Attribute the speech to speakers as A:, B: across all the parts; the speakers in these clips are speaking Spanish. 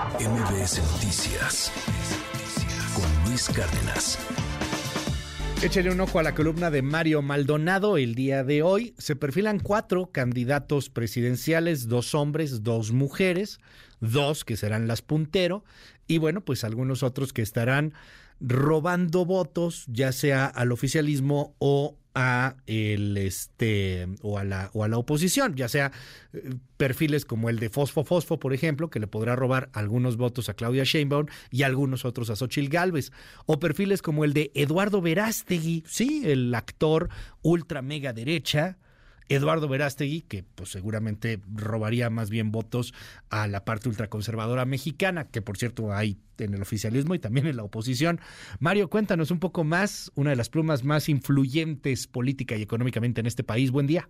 A: MBS Noticias con Luis Cárdenas.
B: Échale un ojo a la columna de Mario Maldonado. El día de hoy se perfilan cuatro candidatos presidenciales, dos hombres, dos mujeres, dos que serán las puntero y bueno, pues algunos otros que estarán robando votos, ya sea al oficialismo o a el este o a la o a la oposición, ya sea eh, perfiles como el de Fosfo Fosfo, por ejemplo, que le podrá robar algunos votos a Claudia Sheinbaum y algunos otros a Xochil Gálvez, o perfiles como el de Eduardo Verástegui, sí, el actor ultra mega derecha, Eduardo Verástegui, que pues seguramente robaría más bien votos a la parte ultraconservadora mexicana, que por cierto hay en el oficialismo y también en la oposición. Mario, cuéntanos un poco más, una de las plumas más influyentes política y económicamente en este país. Buen día.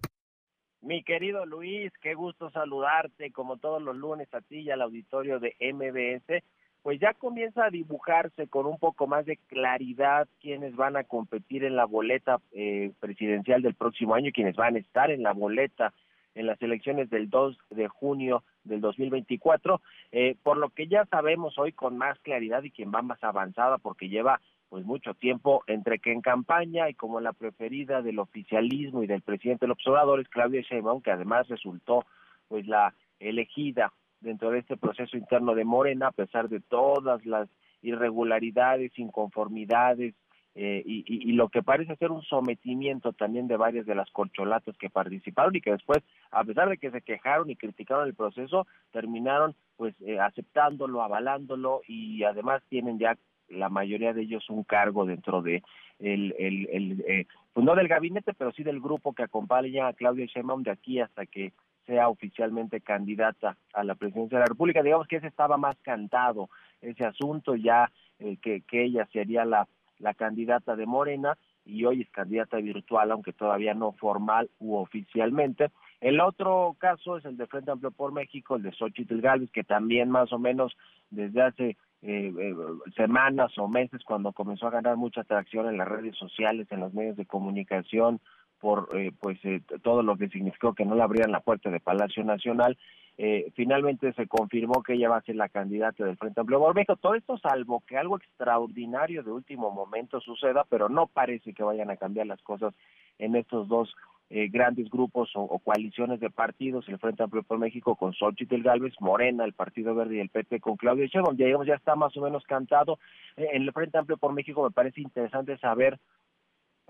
C: Mi querido Luis, qué gusto saludarte como todos los lunes a ti y al auditorio de MBS pues ya comienza a dibujarse con un poco más de claridad quienes van a competir en la boleta eh, presidencial del próximo año quienes van a estar en la boleta en las elecciones del 2 de junio del 2024, eh, por lo que ya sabemos hoy con más claridad y quien va más avanzada porque lleva pues mucho tiempo entre que en campaña y como la preferida del oficialismo y del presidente López Obrador es Claudia Sheinbaum, que además resultó pues la elegida dentro de este proceso interno de Morena, a pesar de todas las irregularidades, inconformidades eh, y, lo que parece ser un sometimiento también de varias de las corcholatas que participaron y que después, a pesar de que se quejaron y criticaron el proceso, terminaron pues eh, aceptándolo, avalándolo y además tienen ya la mayoría de ellos un cargo dentro de el, el, el eh, pues no del gabinete, pero sí del grupo que acompaña a Claudia Sheinbaum de aquí hasta que sea oficialmente candidata a la presidencia de la República. Digamos que ese estaba más cantado, ese asunto ya eh, que, ella sería la, la candidata de Morena y hoy es candidata virtual, aunque todavía no formal u oficialmente. El otro caso es el de Frente Amplio por México, el de Xochitl Gálvez, que también más o menos desde hace eh, eh, semanas o meses, cuando comenzó a ganar mucha atracción en las redes sociales, en los medios de comunicación, por eh, pues eh, todo lo que significó que no le abrían la puerta de Palacio Nacional. Eh, finalmente se confirmó que ella va a ser la candidata del Frente Amplio por México. Todo esto salvo que algo extraordinario de último momento suceda, pero no parece que vayan a cambiar las cosas en estos dos grandes grupos o, coaliciones de partidos, el Frente Amplio por México con Xochitl Galvez, Morena, el Partido Verde y el PP con Claudio Sheinbaum. Ya, digamos, ya está más o menos cantado. en el Frente Amplio por México me parece interesante saber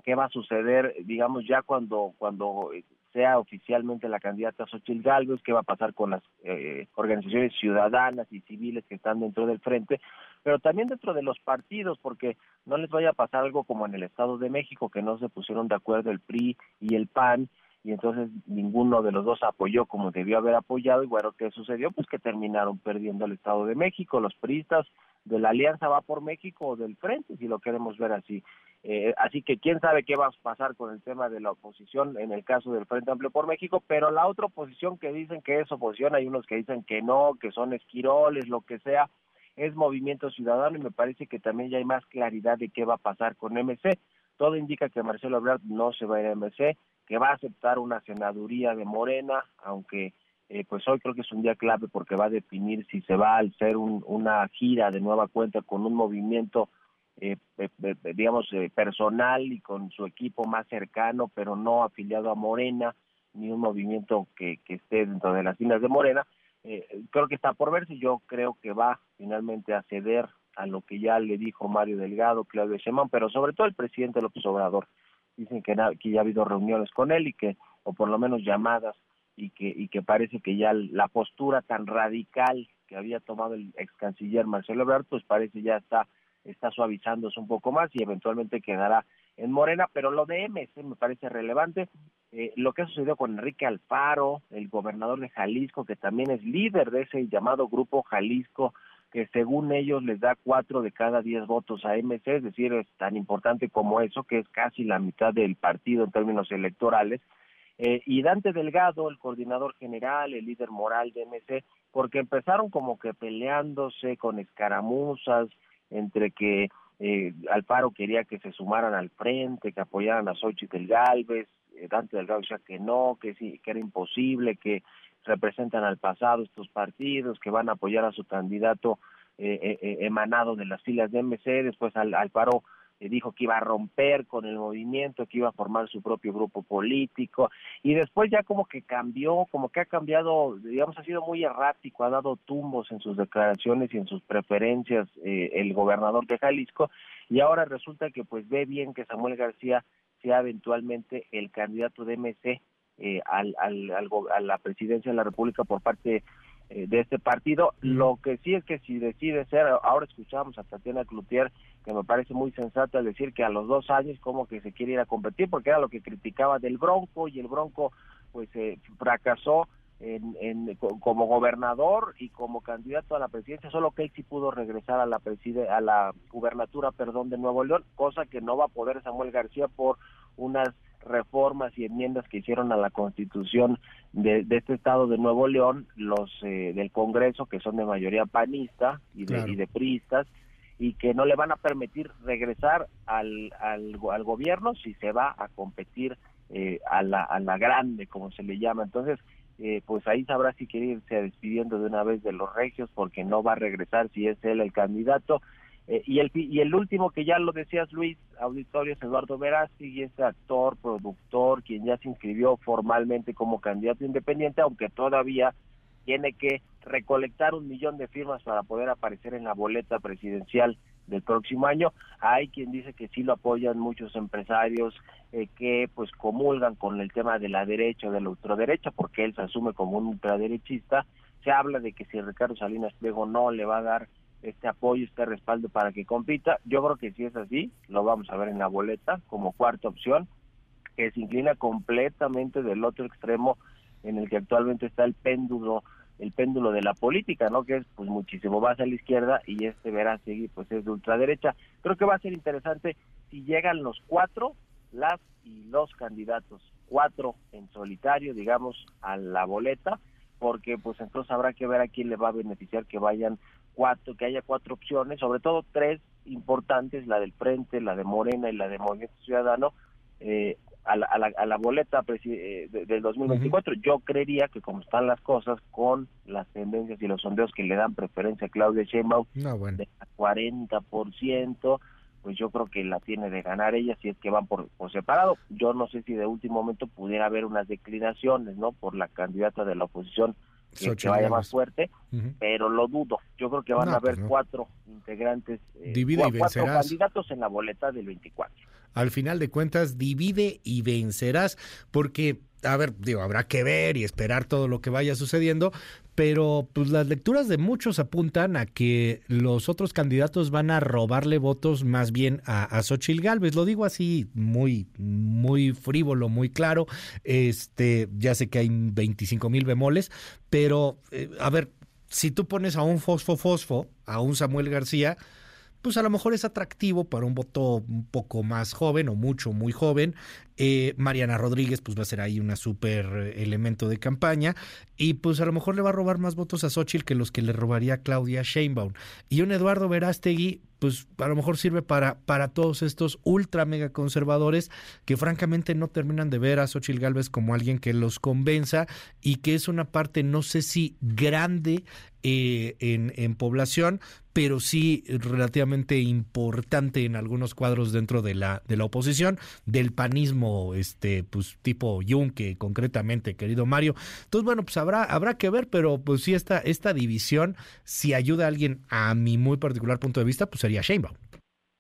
C: qué va a suceder, digamos, ya cuando, cuando sea oficialmente la candidata Xochitl Galvez, qué va a pasar con las eh, organizaciones ciudadanas y civiles que están dentro del frente, pero también dentro de los partidos, porque no les vaya a pasar algo como en el Estado de México, que no se pusieron de acuerdo el PRI y el PAN, y entonces ninguno de los dos apoyó como debió haber apoyado, y bueno, ¿qué sucedió? Pues que terminaron perdiendo el Estado de México, los priistas de la Alianza va por México o del Frente, si lo queremos ver así. Eh, así que quién sabe qué va a pasar con el tema de la oposición en el caso del Frente Amplio por México, pero la otra oposición que dicen que es oposición, hay unos que dicen que no, que son esquiroles, lo que sea, es Movimiento Ciudadano y me parece que también ya hay más claridad de qué va a pasar con MC. Todo indica que Marcelo Ebrard no se va a ir a MC, que va a aceptar una senaduría de Morena, aunque eh, pues hoy creo que es un día clave porque va a definir si se va a hacer una gira de nueva cuenta con un movimiento eh, digamos, eh, personal y con su equipo más cercano, pero no afiliado a Morena, ni un movimiento que, que esté dentro de las filas de Morena. Eh, creo que está por verse, yo creo que va finalmente a ceder a lo que ya le dijo Mario Delgado, Claudio Sheinbaum, pero sobre todo el presidente López Obrador. Dicen que, que ya ha habido reuniones con él y que, o por lo menos llamadas, y que, y que parece que ya la postura tan radical que había tomado el ex canciller Marcelo Ebrard, pues parece ya está está suavizándose un poco más y eventualmente quedará en Morena, pero lo de MC me parece relevante. Eh, lo que ha sucedido con Enrique Alfaro, el gobernador de Jalisco, que también es líder de ese llamado Grupo Jalisco, que según ellos les da cuatro de cada diez votos a MC, es decir, es tan importante como eso, que es casi la mitad del partido en términos electorales. Eh, y Dante Delgado, el coordinador general, el líder moral de MC, porque empezaron como que peleándose con escaramuzas, entre que eh, Alfaro quería que se sumaran al frente, que apoyaran a Xochitl Galvez, eh, Dante Delgado decía que no, que sí, que era imposible, que representan al pasado estos partidos, que van a apoyar a su candidato eh, eh, emanado de las filas de MC, después al, al paro dijo que iba a romper con el movimiento, que iba a formar su propio grupo político y después ya como que cambió, como que ha cambiado, digamos, ha sido muy errático, ha dado tumbos en sus declaraciones y en sus preferencias eh, el gobernador de Jalisco y ahora resulta que pues ve bien que Samuel García sea eventualmente el candidato de MC eh, al, al, a la presidencia de la República por parte de este partido. Lo que sí es que si decide ser, ahora escuchamos a Tatiana Cloutier, que me parece muy sensata decir que a los dos años como que se quiere ir a competir, porque era lo que criticaba del Bronco y el Bronco pues eh, fracasó en, en, como gobernador y como candidato a la presidencia, solo que él sí pudo regresar a la preside, a la gubernatura, perdón, de Nuevo León, cosa que no va a poder Samuel García por unas reformas y enmiendas que hicieron a la constitución de, este estado de Nuevo León, los eh, del Congreso, que son de mayoría panista y de, y de priistas, y que no le van a permitir regresar al, al, al gobierno si se va a competir eh, a, la, a la grande, como se le llama. Entonces, eh, pues ahí sabrá si quiere irse despidiendo de una vez de los regios porque no va a regresar si es él el candidato. Eh, y, el, y el último que ya lo decías Luis, auditorio es Eduardo Verástegui, y este actor, productor, quien ya se inscribió formalmente como candidato independiente, aunque todavía tiene que recolectar un millón de firmas para poder aparecer en la boleta presidencial del próximo año. Hay quien dice que sí lo apoyan muchos empresarios eh, que pues comulgan con el tema de la derecha o de la ultraderecha, porque él se asume como un ultraderechista. Se habla de que si Ricardo Salinas Pliego no le va a dar este apoyo, este respaldo para que compita, yo creo que si es así, lo vamos a ver en la boleta como cuarta opción, que se inclina completamente del otro extremo en el que actualmente está el péndulo el péndulo de la política, ¿no? Que es pues muchísimo más a la izquierda y este verá seguir pues es de ultraderecha. Creo que va a ser interesante si llegan los cuatro, las y los candidatos, cuatro en solitario, digamos, a la boleta, porque pues entonces habrá que ver a quién le va a beneficiar que vayan cuatro, que haya cuatro opciones, sobre todo tres importantes, la del Frente, la de Morena y la de Movimiento Ciudadano, eh, a la, a la, boleta eh, del 2024. Yo creería que como están las cosas con las tendencias y los sondeos que le dan preferencia a Claudia Sheinbaum no, bueno. de 40%, pues yo creo que la tiene de ganar ella si es que van por, por separado. Yo no sé si de último momento pudiera haber unas declinaciones, ¿no? Por la candidata de la oposición que, vaya más fuerte, pero lo dudo. Yo creo que van a haber pues cuatro integrantes,
B: eh, y
C: cuatro candidatos en la boleta del 24.
B: Al final de cuentas, divide y vencerás, porque a ver, digo, habrá que ver y esperar todo lo que vaya sucediendo, pero pues las lecturas de muchos apuntan a que los otros candidatos van a robarle votos más bien a, a Xochil Gálvez. Lo digo así muy, muy frívolo, muy claro. Este, ya sé que hay 25 mil bemoles, pero eh, a ver, si tú pones a un Fosfo Fosfo, a un Samuel García, pues a lo mejor es atractivo para un voto un poco más joven o mucho, muy joven. Eh, Mariana Rodríguez, pues va a ser ahí una súper elemento de campaña. Y pues a lo mejor le va a robar más votos a Xochitl que los que le robaría Claudia Sheinbaum. Y un Eduardo Verástegui, pues a lo mejor sirve para, para todos estos ultra mega conservadores que francamente no terminan de ver a Xochitl Galvez como alguien que los convenza y que es una parte, no sé si grande eh, en, en población, pero sí relativamente importante en algunos cuadros dentro de la, de la oposición, del panismo, este, pues tipo Yunque, concretamente, querido Mario. Entonces, bueno, pues habrá, habrá que ver, pero pues sí, esta, esta división, si ayuda a alguien a mi muy particular punto de vista, pues sería Sheinbaum.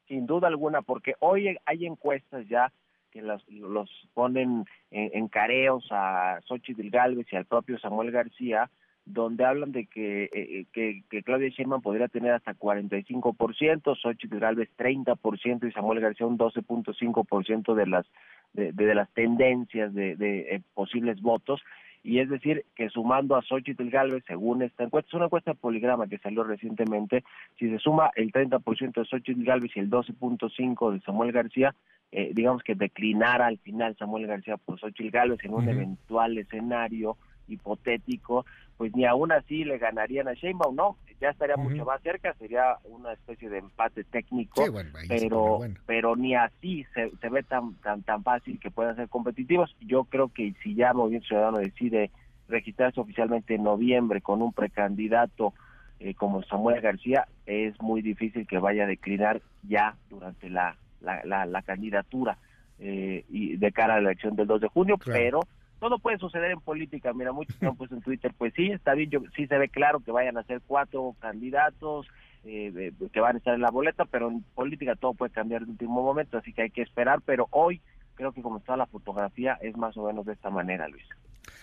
C: Sin duda alguna, porque hoy hay encuestas ya que los, los ponen en, careos a Xochitl Galvez y al propio Samuel García, donde hablan de que, eh, eh, que, que, Claudia Sheinbaum podría tener hasta 45%, Xochitl Galvez 30% y Samuel García un 12.5% de las de, de, las tendencias de, de eh, posibles votos. Y es decir que sumando a Xochitl Galvez según esta encuesta, es una encuesta poligrama que salió recientemente, si se suma el 30% de Xochitl Galvez y el 12.5% de Samuel García, eh, digamos que declinara al final Samuel García por Xochitl Galvez en un eventual escenario hipotético, pues ni aún así le ganarían a Sheinbaum, no, ya estaría mucho más cerca, sería una especie de empate técnico, pero pero ni así se, ve tan tan tan fácil que puedan ser competitivos. Yo creo que si ya Movimiento Ciudadano decide registrarse oficialmente en noviembre con un precandidato eh, como Samuel García, es muy difícil que vaya a declinar ya durante la, la, la, candidatura eh, y de cara a la elección del 2 de junio, pero todo puede suceder en política. Mira, muchos han puesto en Twitter, pues sí, está bien, yo, sí se ve claro que vayan a ser cuatro candidatos eh, que van a estar en la boleta, pero en política todo puede cambiar en último momento, así que hay que esperar, pero hoy creo que como está la fotografía es más o menos de esta manera, Luis.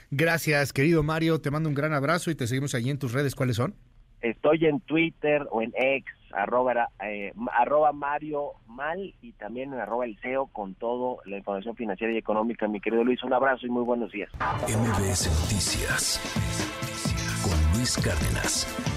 B: Gracias, querido Mario, te mando un gran abrazo y te seguimos allí en tus redes, ¿cuáles son?
C: Estoy en Twitter o en X, arroba, eh, arroba Mario Mal y también arroba el CEO con todo la información financiera y económica. Mi querido Luis, un abrazo y muy buenos días.
A: MBS Noticias con Luis Cárdenas.